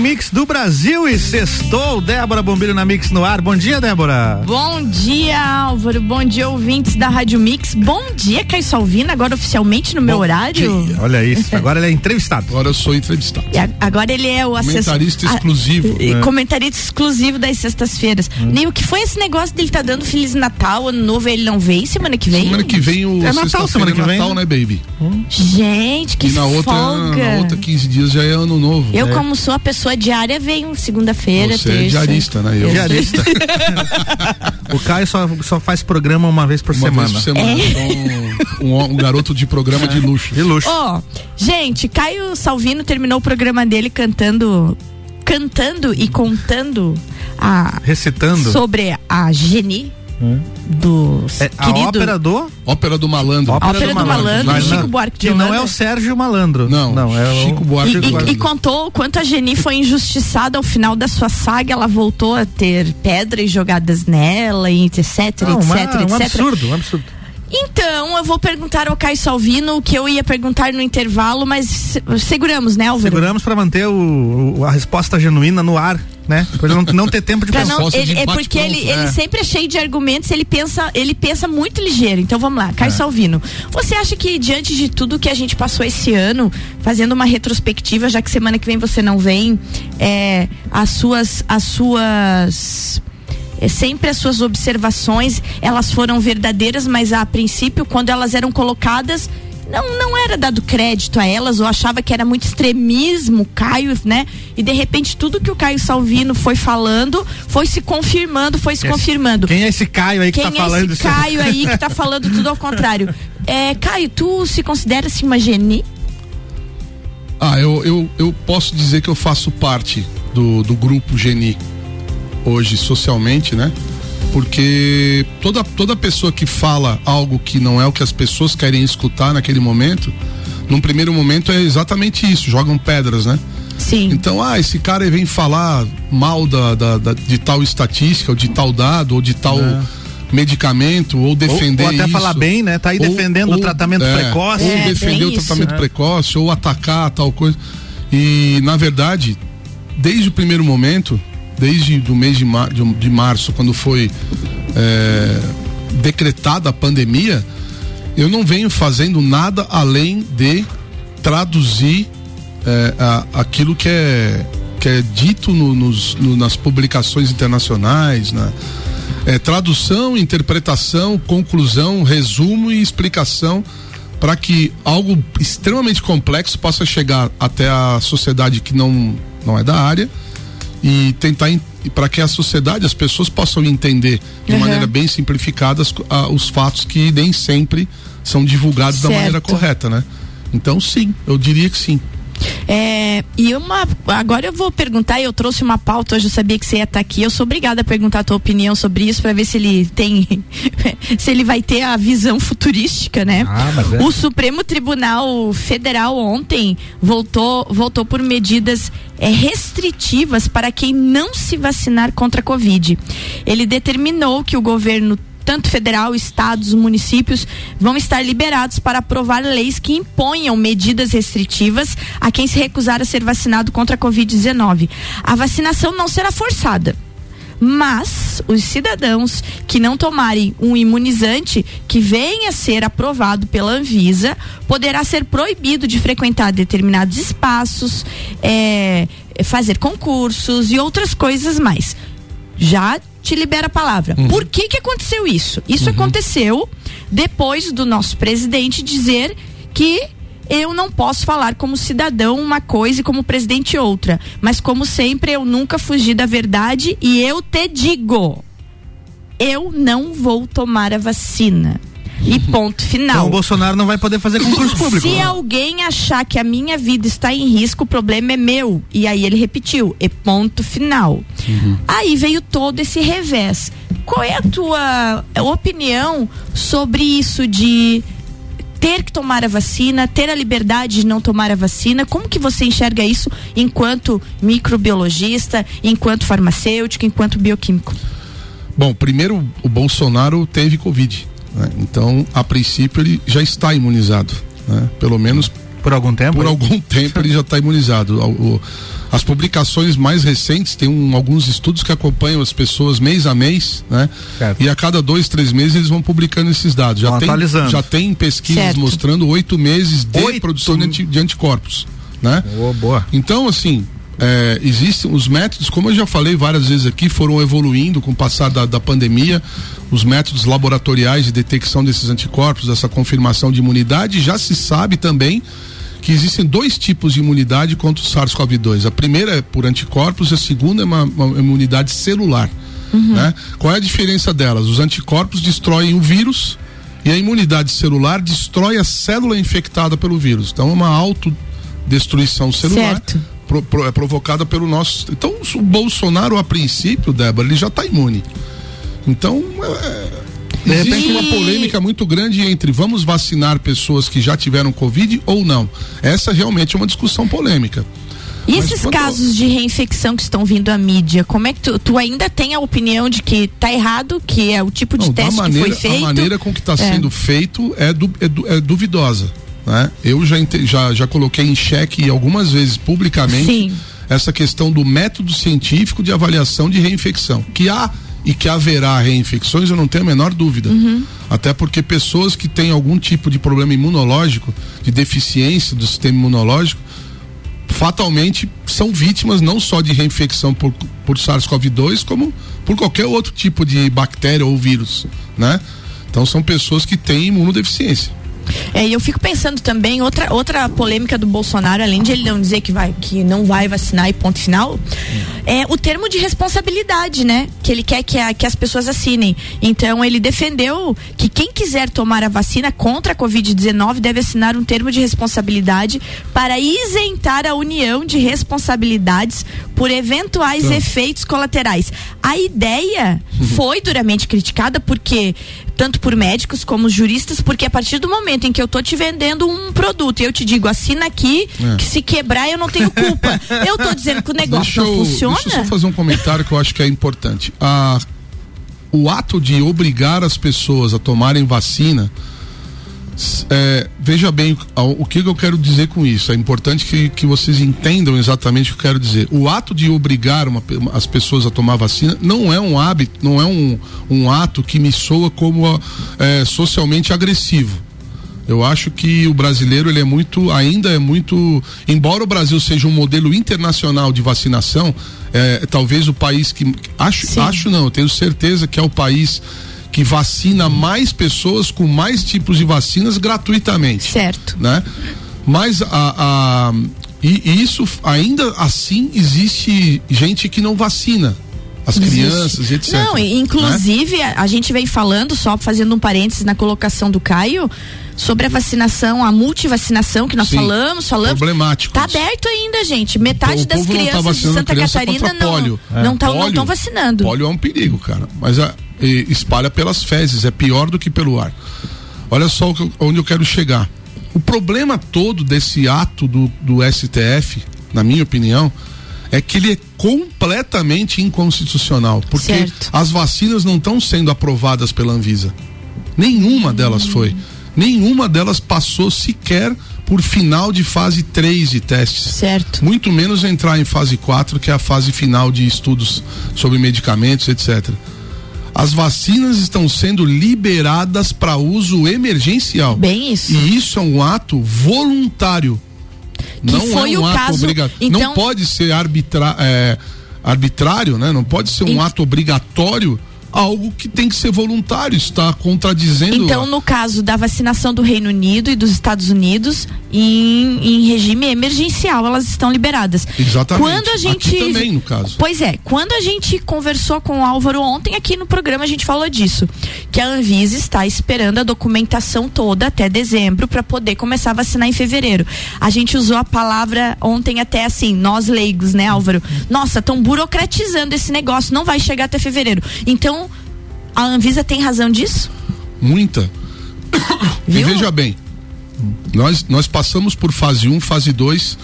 Mix do Brasil e sextou. Débora Bombilho na Mix no ar. Bom dia, Débora. Bom dia, Álvaro. Bom dia, ouvintes da Rádio Mix. Bom dia, Caio Salvino, agora oficialmente no meu Bom horário. dia. Olha isso. Agora ele é entrevistado. Agora eu sou entrevistado. E a- Agora ele é o assessor. Comentarista a- exclusivo. e É. Comentarista exclusivo das sextas-feiras. Hum. Nem o que foi esse negócio dele tá dando Feliz Natal, Ano Novo, ele não vem semana que vem? Semana que vem o É Natal, sexta-feira semana que é vem. Natal, né, baby? Gente, que e na outra, folga. na outra 15 dias já é ano novo. Eu, É. como sou a pessoa diária, venho segunda-feira, Você é terça. diarista, né? Eu Diarista. o Caio só, só faz programa uma vez por uma semana. vez por semana. Então, um, um garoto de programa de luxo. De luxo. Ó, gente, Caio Salvino terminou o programa dele cantando cantando e contando a Recitando. sobre a Geni do É, a querido ópera do. Ópera do malandro. Ópera do Malandro, Mas Chico não- Buarque de Que não Holanda. é o Sérgio Malandro. Não, não é o Chico Buarque E, de e- Holanda. e contou o quanto a Geni foi injustiçada ao final da sua saga, ela voltou a ter pedras jogadas nela, e etc, Não, etc, uma- etc. um absurdo, um absurdo. Então, eu vou perguntar ao Caio Salvino o que eu ia perguntar no intervalo, mas se- seguramos, né, Álvaro? Seguramos pra manter o, o- a resposta genuína no ar, né? Pra ele não, não ter tempo de Pra pensar. não, ele, é porque pronto, ele, é. ele sempre é cheio de argumentos, ele pensa, ele pensa muito ligeiro. Então vamos lá, É. Caio Salvino. Você acha que diante de tudo que a gente passou esse ano, fazendo uma retrospectiva, já que semana que vem você não vem, é, as suas as suas é, sempre as suas observações, elas foram verdadeiras, mas a princípio quando elas eram colocadas não, não era dado crédito a elas ou achava que era muito extremismo, Caio, né? E de repente tudo que o Caio Salvino foi falando foi se confirmando, foi se Esse- confirmando. Quem é esse Caio aí que Quem tá é falando esse Caio aí que tá falando tudo ao contrário? É, Caio, tu se considera assim uma geni? Ah, eu, eu, eu posso dizer que eu faço parte do, do grupo Geni hoje socialmente, né? Porque toda, toda pessoa que fala algo que não é o que as pessoas querem escutar naquele momento, num primeiro momento é exatamente isso, jogam pedras, né? Sim. Então, ah, esse cara vem falar mal da, da- da- de tal estatística, ou de tal dado, ou de tal medicamento, ou defender ou até isso. falar bem, né? Tá aí Ou- defendendo o ou- tratamento é, precoce. Ou É, defender o isso. tratamento É. precoce, ou atacar tal coisa. E, na verdade, desde o primeiro momento, desde o mês de, mar, de, de março, quando foi é, decretada a pandemia, eu não venho fazendo nada além de traduzir é, a- aquilo que é, que é dito no- nos- no- nas publicações internacionais, na é, tradução, interpretação, conclusão, resumo e explicação para que algo extremamente complexo possa chegar até a sociedade que não, não é da área e tentar para que a sociedade, as pessoas possam entender de Uhum. maneira bem simplificada os fatos que nem sempre são divulgados da Certo. maneira correta, né? Então sim, eu diria que sim. É, e uma. Agora eu vou perguntar, eu trouxe uma pauta hoje, eu sabia que você ia estar aqui. Eu sou obrigada a perguntar a tua opinião sobre isso para ver se ele tem. se ele vai ter a visão futurística, né? Ah, mas é. O Supremo Tribunal Federal ontem voltou, voltou por medidas é, restritivas para quem não se vacinar contra a Covid. Ele determinou que o governo tanto federal, estados, municípios vão estar liberados para aprovar leis que imponham medidas restritivas a quem se recusar a ser vacinado contra a Covid-19. A vacinação não será forçada. Mas os cidadãos que não tomarem um imunizante que venha a ser aprovado pela Anvisa poderá ser proibido de frequentar determinados espaços, é, fazer concursos e outras coisas mais. Já te libera a palavra. Por que que aconteceu isso? Isso aconteceu depois do nosso presidente dizer que eu não posso falar como cidadão uma coisa e como presidente outra. Mas como sempre, eu nunca fugi da verdade e eu te digo: eu não vou tomar a vacina. E ponto final. Então o Bolsonaro não vai poder fazer concurso público. Se alguém achar que a minha vida está em risco, o problema é meu. E aí ele repetiu, e ponto final. Uhum. Aí veio todo esse revés. Qual é a tua opinião sobre isso de ter que tomar a vacina, ter a liberdade de não tomar a vacina. Como que você enxerga isso enquanto microbiologista, enquanto farmacêutico, enquanto bioquímico? Bom, primeiro o Bolsonaro teve Covid. Né? Então, a princípio, ele já está imunizado. Né? Pelo menos por algum tempo? Por algum tempo ele já está imunizado. As publicações mais recentes, tem um, alguns estudos que acompanham as pessoas mês a mês, né? Certo. E a cada dois, três meses eles vão publicando esses dados. Já, tem, atualizando. já tem pesquisas certo. mostrando oito meses de oito. produção de, de anticorpos. Né? Oh, boa. Então, assim, é, existem os métodos, como eu já falei várias vezes aqui, foram evoluindo com o passar da, da, pandemia. Os métodos laboratoriais de detecção desses anticorpos, essa confirmação de imunidade, já se sabe também que existem dois tipos de imunidade contra o SARS-CoV-2. A primeira é por anticorpos, a segunda é uma, uma imunidade celular. Uhum. Né? Qual é a diferença delas? Os anticorpos destroem o vírus e a imunidade celular destrói a célula infectada pelo vírus. Então é uma autodestruição celular. Pro, pro, é provocada pelo nosso. Então, o Bolsonaro, a princípio, Débora, ele já está imune. Então, é, repente, uma polêmica muito grande entre vamos vacinar pessoas que já tiveram Covid ou não. Essa realmente é uma discussão polêmica. E Mas esses casos de reinfecção que estão vindo à mídia, como é que tu, tu ainda tem a opinião de que está errado, que é o tipo de não, teste maneira, que foi feito? A maneira com que está é. sendo feito é, du, é, du, é duvidosa. Né? Eu já, já, já coloquei em xeque algumas vezes publicamente Sim. essa questão do método científico de avaliação de reinfecção. Que há e que haverá reinfecções, eu não tenho a menor dúvida. Uhum. Até porque pessoas que têm algum tipo de problema imunológico, de deficiência do sistema imunológico, fatalmente são vítimas não só de reinfecção por, por SARS-CoV-2, como por qualquer outro tipo de bactéria ou vírus, né? Então são pessoas que têm imunodeficiência. É, e eu fico pensando também, outra, outra polêmica do Bolsonaro, além de ele não dizer que, vai, que não vai vacinar e ponto final, é o termo de responsabilidade, né? Que ele quer que, a, que as pessoas assinem. Então ele defendeu que quem quiser tomar a vacina contra a Covid-19 deve assinar um termo de responsabilidade para isentar a União de responsabilidades por eventuais então. efeitos colaterais. A ideia foi duramente criticada porque tanto por médicos como juristas, porque a partir do momento em que eu tô te vendendo um produto e eu te digo, assina aqui, é. que se quebrar eu não tenho culpa. eu tô dizendo que o negócio não funciona. Deixa eu só fazer um comentário que eu acho que é importante. A, o ato de obrigar as pessoas a tomarem vacina é, veja bem o que, eu quero dizer com isso. É importante que, que vocês entendam exatamente o que eu quero dizer. O ato de obrigar uma, as pessoas a tomar vacina não é um hábito, não é um, um ato que me soa como é, socialmente agressivo. Eu acho que o brasileiro ele é muito, ainda é muito, embora o Brasil seja um modelo internacional de vacinação, é, talvez o país que acho, acho não, tenho certeza que é o país que vacina mais pessoas com mais tipos de vacinas gratuitamente. Certo. Né? Mas a, a e, e isso ainda assim existe gente que não vacina as crianças, etc. Não, inclusive né? a, a, gente vem falando, só fazendo um parênteses na colocação do Caio, sobre a vacinação, a multivacinação que nós Sim, falamos, falamos. Problemático. Tá aberto ainda, gente. Metade então, das tá crianças tá de Santa Catarina não, é. não estão vacinando. Pólio é um perigo, cara. Mas a, espalha pelas fezes, é pior do que pelo ar. Olha só onde eu quero chegar. O problema todo desse ato do, do STF, na minha opinião, é que ele é completamente inconstitucional, porque certo. as vacinas não estão sendo aprovadas pela Anvisa. Nenhuma delas foi. Nenhuma delas passou sequer por final de fase 3 de testes. Certo. Muito menos entrar em fase 4, que é a fase final de estudos sobre medicamentos, etc as vacinas estão sendo liberadas para uso emergencial. Bem isso. E isso é um ato voluntário. Que não foi é um o ato caso. Obrigatório. Então... Não pode ser arbitra, é, arbitrário, né? Não pode ser um ato obrigatório algo que tem que ser voluntário, está contradizendo. Então, no caso da vacinação do Reino Unido e dos Estados Unidos, em, em regime emergencial, elas estão liberadas. Exatamente. Quando a gente. Aqui também, no caso. Pois é, quando a gente conversou com o Álvaro ontem, aqui no programa a gente falou disso. Que a Anvisa está esperando a documentação toda até dezembro para poder começar a vacinar em fevereiro. A gente usou a palavra ontem até assim, nós leigos, né, Álvaro? Nossa, estão burocratizando esse negócio, não vai chegar até fevereiro. Então, a Anvisa tem razão disso? Muita. e veja bem, nós, nós passamos por fase 1, um, fase 2.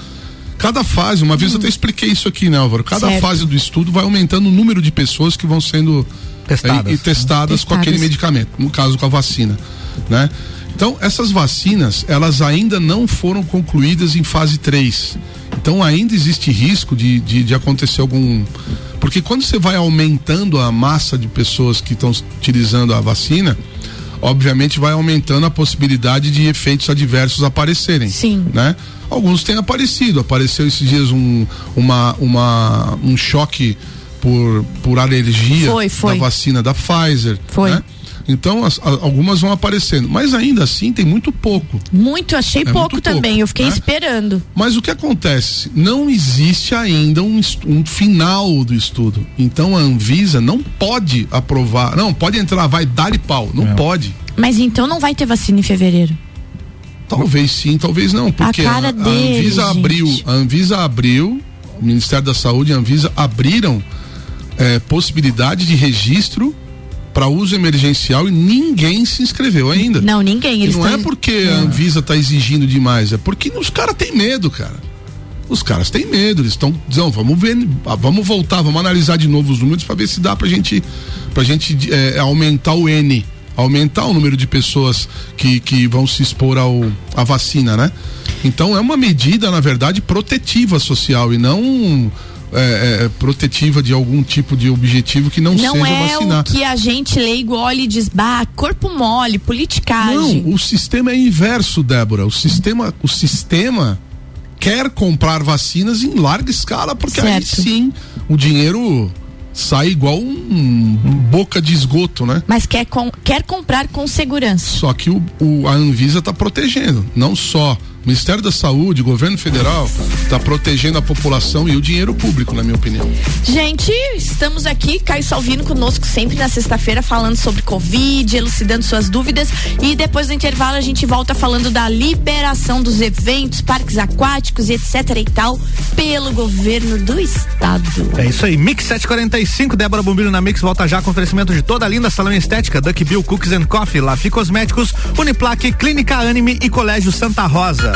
Cada fase, uma vez hum. eu até expliquei isso aqui, né, Álvaro? Cada certo. fase do estudo vai aumentando o número de pessoas que vão sendo testadas, é, e testadas, com aquele medicamento, no caso com a vacina, né? Então, essas vacinas, elas ainda não foram concluídas em fase 3. Então, ainda existe risco de, de, de acontecer algum. Porque quando você vai aumentando a massa de pessoas que estão utilizando a vacina, obviamente vai aumentando a possibilidade de efeitos adversos aparecerem. Sim. Né? Alguns têm aparecido. Apareceu esses dias um, uma, uma, um choque por, por alergia foi, foi. da vacina da Pfizer. Foi. Né? Então, as, as, algumas vão aparecendo. Mas ainda assim tem muito pouco. Muito, achei é pouco também. Pouco, eu fiquei né? esperando. Mas o que acontece? Não existe ainda um, um, final do estudo. Então a Anvisa não pode aprovar. Não, pode entrar, vai dar e pau. Não é. pode. Mas então não vai ter vacina em fevereiro. Talvez sim, talvez não. Porque a, a, a Anvisa gente. abriu. A Anvisa abriu, o Ministério da Saúde e a Anvisa abriram é, possibilidade de registro para uso emergencial e ninguém se inscreveu ainda. Não, ninguém. Eles e não é porque a Anvisa está exigindo demais, é porque os caras têm medo, cara. Os caras têm medo, eles estão dizendo, vamos ver, vamos voltar, vamos analisar de novo os números para ver se dá pra gente, pra gente é, aumentar o N, aumentar o número de pessoas que, que vão se expor ao, à vacina, né? Então é uma medida, na verdade, protetiva social e não é, é, protetiva de algum tipo de objetivo que não, não seja é vacinar. o que a gente leigo olha e diz, bah, corpo mole, politicagem. Não, o sistema é inverso, Débora. O sistema, o sistema quer comprar vacinas em larga escala, porque certo. aí sim o dinheiro sai igual um, um boca de esgoto, né? Mas quer, com, quer comprar com segurança. Só que o, o a Anvisa está protegendo, não só Ministério da Saúde, o governo federal, está protegendo a população e o dinheiro público, na minha opinião. Gente, estamos aqui, Caio Salvino conosco sempre na sexta-feira falando sobre Covid, elucidando suas dúvidas e depois do intervalo a gente volta falando da liberação dos eventos, parques aquáticos e etc e tal pelo governo do estado. É isso aí, Mix 745, Débora Bombilho na Mix volta já com oferecimento de toda a linda salão estética, Duck Bill Cookies and Coffee, Lafi Cosméticos, Uniplaque, Clínica Anime e Colégio Santa Rosa.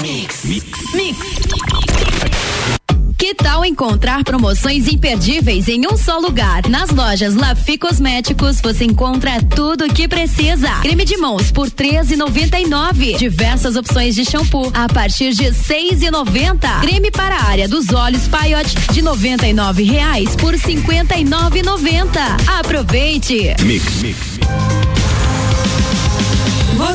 Mix. Mix. Mix. Que tal encontrar promoções imperdíveis em um só lugar? Nas lojas Lafi Cosméticos você encontra tudo o que precisa. Creme de mãos por 13,99. Diversas opções de shampoo a partir de 6,90. Creme para a área dos olhos Paiote de 99 reais por 59,90. Aproveite. Mix. Mix.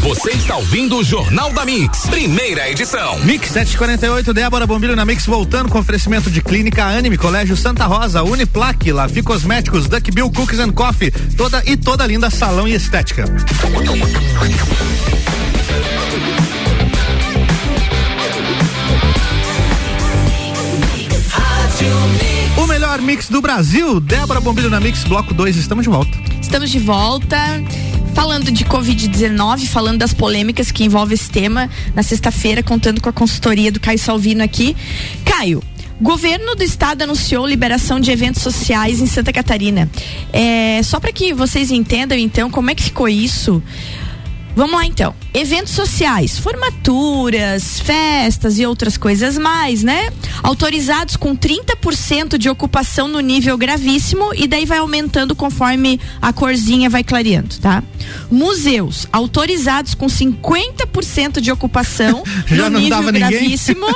Você está ouvindo o Jornal da Mix, primeira edição. Mix 748, Débora Bombilho na Mix voltando com oferecimento de Clínica Anime, Colégio Santa Rosa, Uniplaque, Lafi Cosméticos, Duck Bill Cookies and Coffee, toda e toda linda salão e estética. O melhor mix do Brasil, Débora Bombilho na Mix, bloco 2, estamos de volta. Estamos de volta. Falando de Covid-19, falando das polêmicas que envolvem esse tema, na sexta-feira, contando com a consultoria do Caio Salvino aqui. Caio, Governo do Estado anunciou liberação de eventos sociais em Santa Catarina. É, só para que vocês entendam, então, como é que ficou isso. Vamos lá então. Eventos sociais, formaturas, festas e outras coisas mais, né? Autorizados com 30% de ocupação no nível gravíssimo e daí vai aumentando conforme a corzinha vai clareando, tá? Museus, autorizados com 50% de ocupação no nível gravíssimo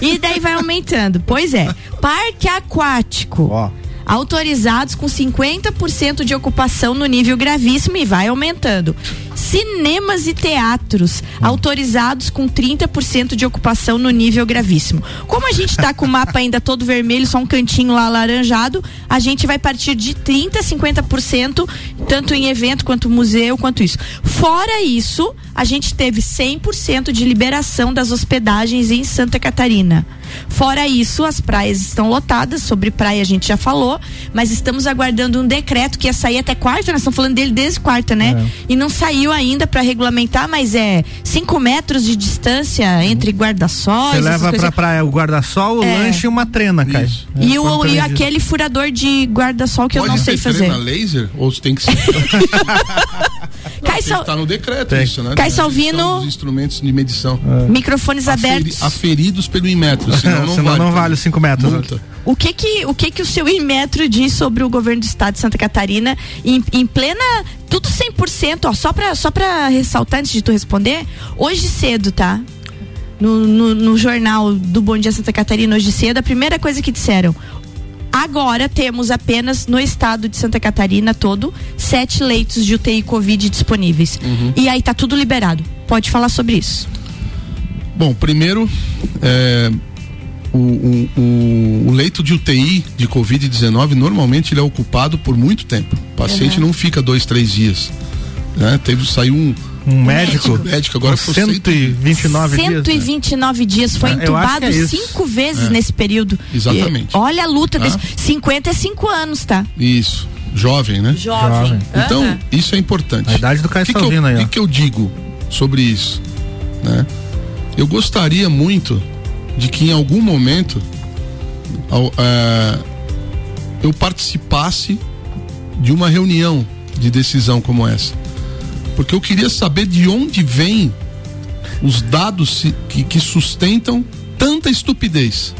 e daí vai aumentando. Pois é. Parque aquático. Ó. Autorizados com 50% de ocupação no nível gravíssimo e vai aumentando. Cinemas e teatros autorizados com 30% de ocupação no nível gravíssimo. Como a gente está com o mapa ainda todo vermelho, só um cantinho lá alaranjado, a gente vai partir de 30 a 50%, tanto em evento quanto museu, quanto isso. Fora isso, a gente teve 100% de liberação das hospedagens em Santa Catarina. Fora isso, as praias estão lotadas. Sobre praia a gente já falou, mas estamos aguardando um decreto que ia sair até quarta. Nós estamos falando dele desde quarta, né? E não saiu ainda para regulamentar, mas é 5 metros de distância entre guarda-sol. Você leva coisas. pra praia o guarda-sol, o É. lanche e uma trena, cara. Isso. E, o, e aquele furador de guarda-sol que eu Pode não sei fazer. trena laser ou tem que ser. Cai Sal- estar no decreto Tem. isso, né? Cai Salvino- dos instrumentos de medição. Microfones Aferi- abertos. aferidos pelo Inmetro, senão não Senão vale. não vale os 5 metros. Multa. O que que o que que o seu Inmetro diz sobre o governo do estado de Santa Catarina em, em plena tudo 100%, ó, só para só para ressaltar antes de tu responder, hoje cedo, tá? No, no, no jornal do Bom Dia Santa Catarina hoje cedo, a primeira coisa que disseram Agora temos apenas no estado de Santa Catarina todo sete leitos de UTI Covid disponíveis. E aí tá tudo liberado. Pode falar sobre isso. Bom, primeiro, é, o, o- o- o leito de UTI de Covid-19 normalmente ele é ocupado por muito tempo. O paciente não fica dois, três dias. Né? Teve, saiu um, Um médico. um médico agora com foi 129 dias. né? 129 dias, foi É, acho entubado é cinco vezes É. nesse período. Exatamente. E, olha a luta Ah. desse. 55 anos, tá? Isso, jovem, né? Jovem. Então, Aham. isso é importante. A idade do Caio O que, que, eu, aí, que que eu digo sobre isso? Né? Eu gostaria muito de que em algum momento ao- é, eu participasse de uma reunião de decisão como essa. Porque eu queria saber de onde vêm os dados que, que sustentam tanta estupidez.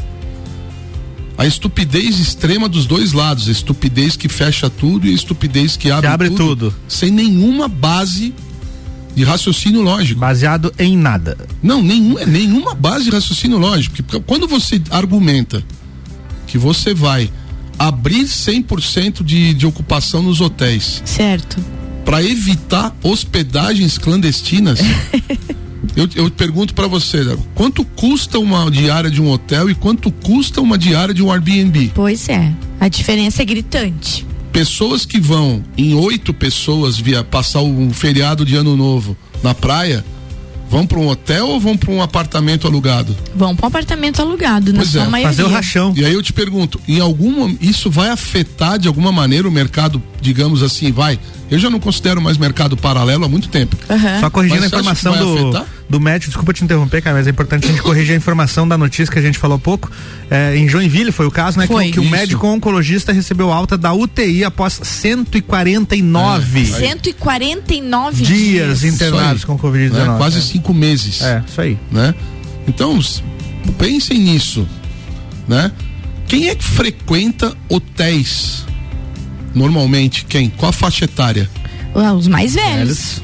A estupidez extrema dos dois lados, a estupidez que fecha tudo e a estupidez que abre, abre tudo. sem nenhuma base de raciocínio lógico. Baseado em nada. Não, nenhum, é nenhuma base de raciocínio lógico. Porque quando você argumenta que você vai abrir 100% de, de ocupação nos hotéis Certo. Para evitar hospedagens clandestinas, eu, eu pergunto para você, quanto custa uma diária de um hotel e quanto custa uma diária de um Airbnb? Pois é. A diferença é gritante. Pessoas que vão em oito pessoas via passar um feriado de ano novo na praia Vão para um hotel ou vão para um apartamento alugado? Vão para um apartamento alugado, na Pois sua é, maioria. Fazer o rachão. E aí eu te pergunto, em alguma isso vai afetar de alguma maneira o mercado, digamos assim, vai? Eu já não considero mais mercado paralelo há muito tempo. Aham. Só corrigindo Mas a informação vai do, afetar? Do médico, desculpa te interromper, cara, mas é importante a gente corrigir a informação da notícia que a gente falou há pouco. É, em Joinville foi o caso, né? Foi. Que, que o médico oncologista recebeu alta da UTI após 149 É, aí. 149 dias dias. internados com Covid-19. né? Quase é. cinco meses. É, isso aí. né? Então, pensem nisso, né? Quem é que frequenta hotéis? Normalmente, quem? Qual a faixa etária? Ah, Os mais velhos.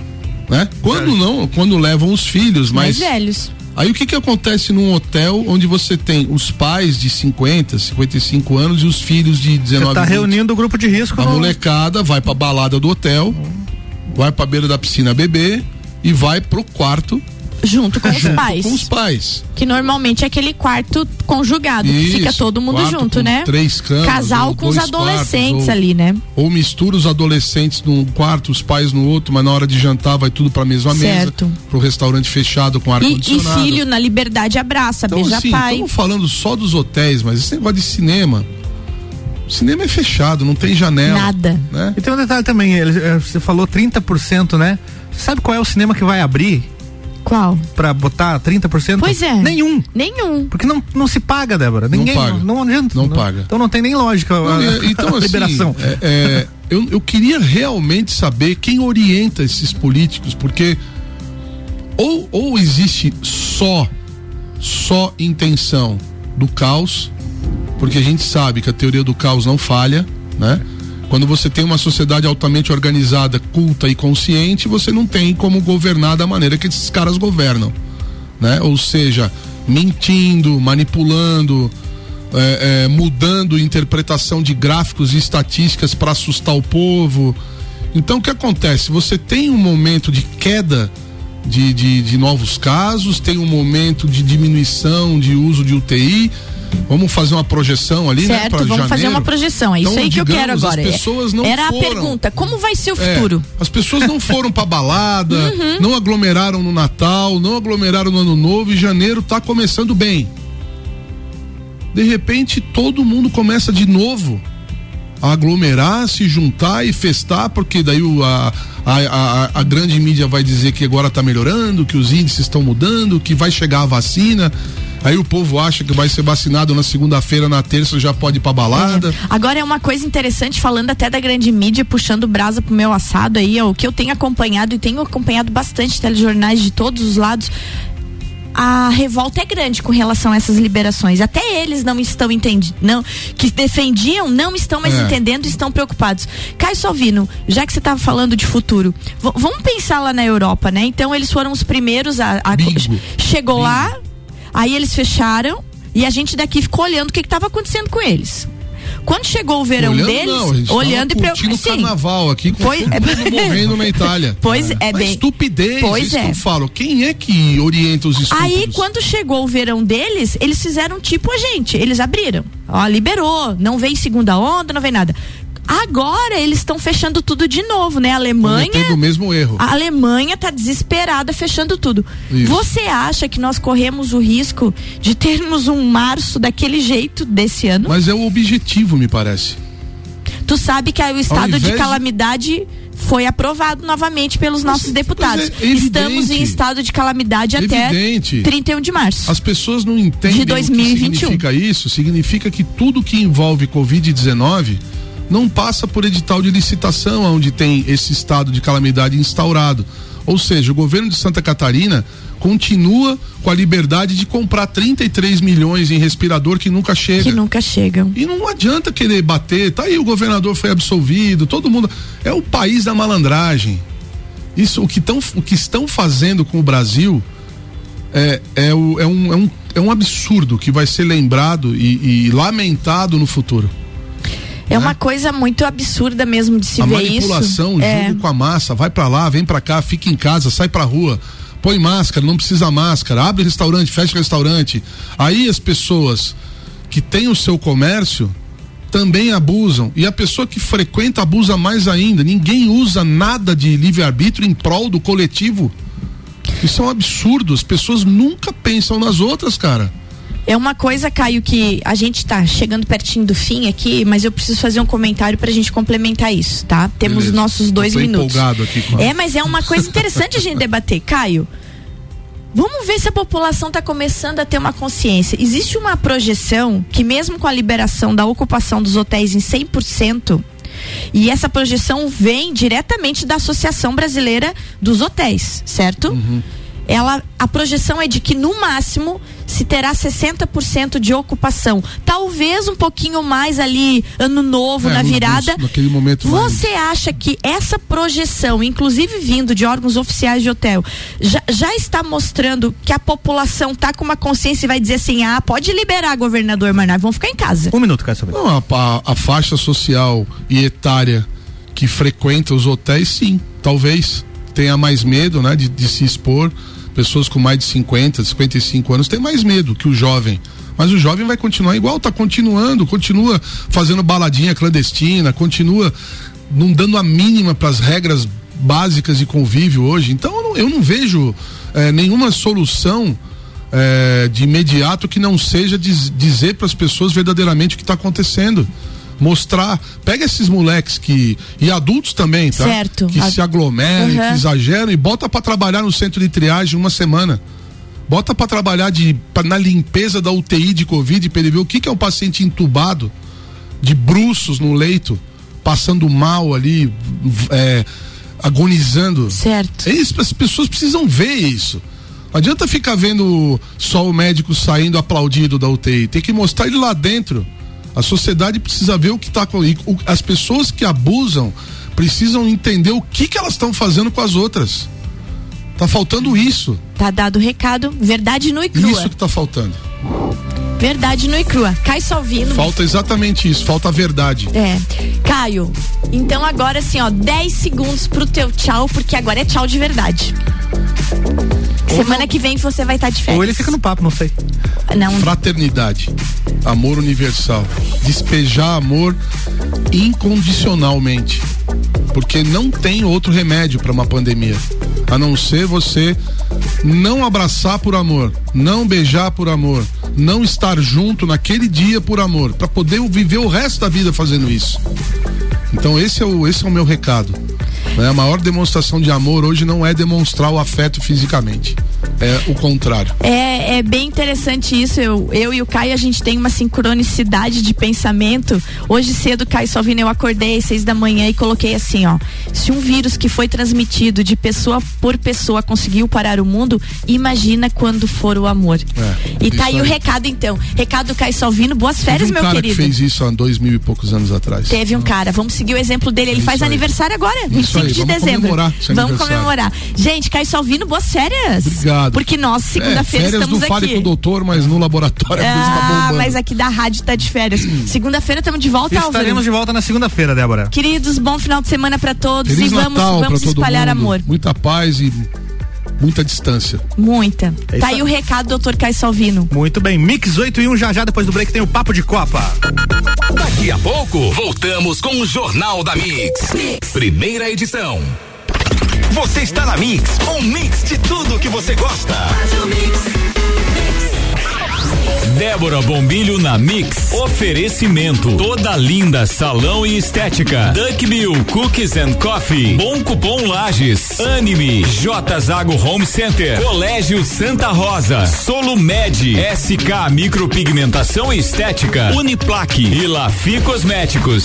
Né? Quando não, quando levam os filhos, Mais mas velhos. aí o que que acontece num hotel onde você tem os pais de 50, 55 anos e os filhos de 19 Você tá 20? reunindo o grupo de risco. A no- molecada vai pra balada do hotel, vai pra beira da piscina beber e vai pro quarto Junto com os pais. com os pais. Que normalmente é aquele quarto conjugado, que fica Isso, todo mundo junto, com né? três camas, Casal com os adolescentes quartos, ou- ali, né? Ou mistura os adolescentes num quarto, os pais no outro, mas na hora de jantar vai tudo pra mesma Certo. mesa, pro restaurante fechado com ar E, e condicionado. filho na liberdade abraça, então, beija assim, pai. estamos falando só dos hotéis, mas esse negócio de cinema, cinema é fechado, não tem janela. Nada. Né? E tem um detalhe também, ele, eh, você falou 30%, né? Você sabe qual é o cinema que vai abrir Qual? pra botar 30%? Pois é. Nenhum. Nenhum. Porque não, não se paga, Débora. Ninguém. paga. Não, adianta. Não paga. Então não tem nem lógica Não, a, então, a assim, liberação. é- é, eu, eu queria realmente saber quem orienta esses políticos, porque ou, ou existe só, só intenção do caos, porque a gente sabe que a teoria do caos não falha, né? Quando você tem uma sociedade altamente organizada, culta e consciente, você não tem como governar da maneira que esses caras governam, né? Ou seja, mentindo, manipulando, é, é, mudando interpretação de gráficos e estatísticas para assustar o povo. Então o que acontece? Você tem um momento de queda de, de, de novos casos, tem um momento de diminuição de uso de UTI. Vamos fazer uma projeção ali, né? Certo, vamos fazer janeiro. uma projeção. É isso Então, aí que eu digamos, quero agora. As pessoas não Era foram. a pergunta: como vai ser o É, futuro? as pessoas não foram pra balada, Uhum. não aglomeraram no Natal, não aglomeraram no Ano Novo e janeiro tá começando bem. De repente todo mundo começa de novo a aglomerar, se juntar e festar, porque daí o, a, a, a, a grande mídia vai dizer que agora tá melhorando, que os índices estão mudando, que vai chegar a vacina. Aí o povo acha que vai ser vacinado na segunda-feira, na terça já pode ir pra balada. Agora é uma coisa interessante, falando até da grande mídia, puxando brasa pro meu assado aí, é o que eu tenho acompanhado e tenho acompanhado bastante telejornais de todos os lados. A revolta é grande com relação a essas liberações. Até eles não estão entendendo, não, que defendiam, não estão mais É. entendendo, estão preocupados. Caio Salvino, já que você estava falando de futuro, vamos pensar lá na Europa, né? Então eles foram os primeiros a, a- chegou lá, aí eles fecharam e a gente daqui ficou olhando o que estava acontecendo com eles. Quando chegou o verão Olhando deles, não, olhando e tava curtindo o Sim. carnaval aqui com Pois- todo morrendo na Itália. Pois é, Uma bem- estupidez, Pois é. que eu falo. Quem é que orienta os estúpidos? Aí, quando chegou o verão deles, eles fizeram tipo a gente. Eles abriram. Ó, liberou. Não vem segunda onda, não vem nada. Agora eles estão fechando tudo de novo, né? A Alemanha. Cometendo o mesmo erro. A Alemanha tá desesperada fechando tudo. Isso. Você acha que nós corremos o risco de termos um março daquele jeito desse ano? Mas é o objetivo, me parece. Tu sabe que aí o estado de de- calamidade foi aprovado novamente pelos nossos deputados. é. Estamos em estado de calamidade até Evidente. 31 de março. As pessoas não entendem De o que 2021. significa isso. Significa que tudo que envolve Covid-19 não passa por edital de licitação, onde tem esse estado de calamidade instaurado. Ou seja, o governo de Santa Catarina continua com a liberdade de comprar 33 milhões em respirador que nunca chega. Que nunca chegam. E não adianta querer bater. Tá aí, o governador foi absolvido, todo mundo. É o país da malandragem. Isso, o que, tão, o que estão fazendo com o Brasil é, é, o- é um, é, um, é um absurdo que vai ser lembrado e, e lamentado no futuro. É uma coisa muito absurda mesmo de se a ver manipulação, isso. o É. jogo com a massa, vai pra lá, vem pra cá, fica em casa, sai pra rua, põe máscara, não precisa máscara, abre restaurante, fecha restaurante. Aí as pessoas que têm o seu comércio também abusam e a pessoa que frequenta abusa mais ainda. Ninguém usa nada de livre-arbítrio em prol do coletivo. Isso é um absurdo. As pessoas nunca pensam nas outras, cara. É uma coisa, Caio, que a gente tá chegando pertinho do fim aqui, mas eu preciso fazer um comentário pra gente complementar isso, tá? Temos Beleza. nossos dois minutos. a- É, mas é uma coisa interessante a gente debater. Caio, vamos ver se a população está começando a ter uma consciência. Existe uma projeção que, mesmo com a liberação da ocupação dos hotéis em 100%, e essa projeção vem diretamente da Associação Brasileira dos Hotéis, certo? Ela, a projeção é de que no máximo se terá 60% de ocupação. Talvez um pouquinho mais ali, ano novo, É, na virada. naquele momento mais- Você acha que essa projeção, inclusive vindo de órgãos oficiais de hotel, já, já está mostrando que a população está com uma consciência e vai dizer assim: ah, pode liberar, governador, nós vamos ficar em casa? Um minuto, Salvino. Não, a, a- a faixa social e etária que frequenta os hotéis, sim, talvez tenha mais medo, né, de, de se expor. Pessoas com mais de 50, 55 anos têm mais medo que o jovem. Mas o jovem vai continuar igual, tá continuando, continua fazendo baladinha clandestina, continua não dando a mínima para as regras básicas de convívio hoje. Então eu não, eu não vejo eh, nenhuma solução eh, de imediato que não seja diz- dizer para as pessoas verdadeiramente o que está acontecendo. Mostrar, pega esses moleques que e adultos também, tá? Certo. Que se aglomeram, Uhum. que exageram e bota para trabalhar no centro de triagem uma semana. Bota para trabalhar de pra- na limpeza da UTI de Covid para ele ver o que que é um paciente entubado de bruços no leito, passando mal ali, é, agonizando. Certo. É isso, as pessoas precisam ver isso. Não adianta ficar vendo só o médico saindo aplaudido da UTI. Tem que mostrar ele lá dentro. A sociedade precisa ver o que está com As pessoas que abusam precisam entender o que, que elas estão fazendo com as outras. Tá faltando isso. Tá dado o recado, verdade nua e crua. Isso que tá faltando. Verdade nua e crua. Caio Salvino. Falta exatamente isso, falta a verdade. É. Caio, então agora assim, ó, 10 segundos pro teu tchau, porque agora é tchau de verdade. Semana que vem você vai estar de férias. Ou ele fica no papo, não sei. Não. Fraternidade, amor universal, despejar amor incondicionalmente, porque não tem outro remédio para uma pandemia, a não ser você não abraçar por amor, não beijar por amor, não estar junto naquele dia por amor, para poder viver o resto da vida fazendo isso. Então esse é o esse é o meu recado. né? A maior demonstração de amor hoje não é demonstrar o afeto fisicamente, é o contrário. É, é bem interessante isso. Eu, eu e o Caio, a gente tem uma sincronicidade de pensamento. Hoje cedo, Caio Salvino, eu acordei às seis da manhã e coloquei assim, ó. Se um vírus que foi transmitido de pessoa por pessoa conseguiu parar o mundo, imagina quando for o amor. É, e tá aí isso o recado, então. Recado do Caio Salvino, boas férias, Teve um meu cara querido. que fez isso há dois mil e poucos anos atrás. Teve um cara, vamos seguir o exemplo dele. Ele Isso faz aí. aniversário agora, Isso 25 aí, de vamos dezembro. comemorar Vamos comemorar. Gente, Caio Salvino, boas férias. Obrigado. Porque nós, segunda-feira, é, férias estamos não fale aqui. com o doutor, mas no laboratório a coisa tá Ah, mas aqui da rádio tá de férias. Segunda-feira estamos de volta, Álvaro. Estaremos de volta na segunda-feira, Débora. Queridos, bom final de semana pra todos Feliz e vamos, Natal vamos espalhar mundo. amor. Muita paz e muita distância. Muita. É tá aí o recado, doutor Caio Salvino. Muito bem, Mix 8 e 1 já já depois do break tem o Papo de Copa. Daqui a pouco, voltamos com o Jornal da mix. Primeira edição. Você está na Mix, um mix de tudo que você gosta. Débora Bombilho na Mix. Oferecimento. Toda linda salão e estética. Duck Bill Cookies and Coffee. Bom Cupom Lages. Anime. J Zago Home Center. Colégio Santa Rosa. Solo Med. SK Micropigmentação e Estética. Uniplaque. E Lafi Cosméticos.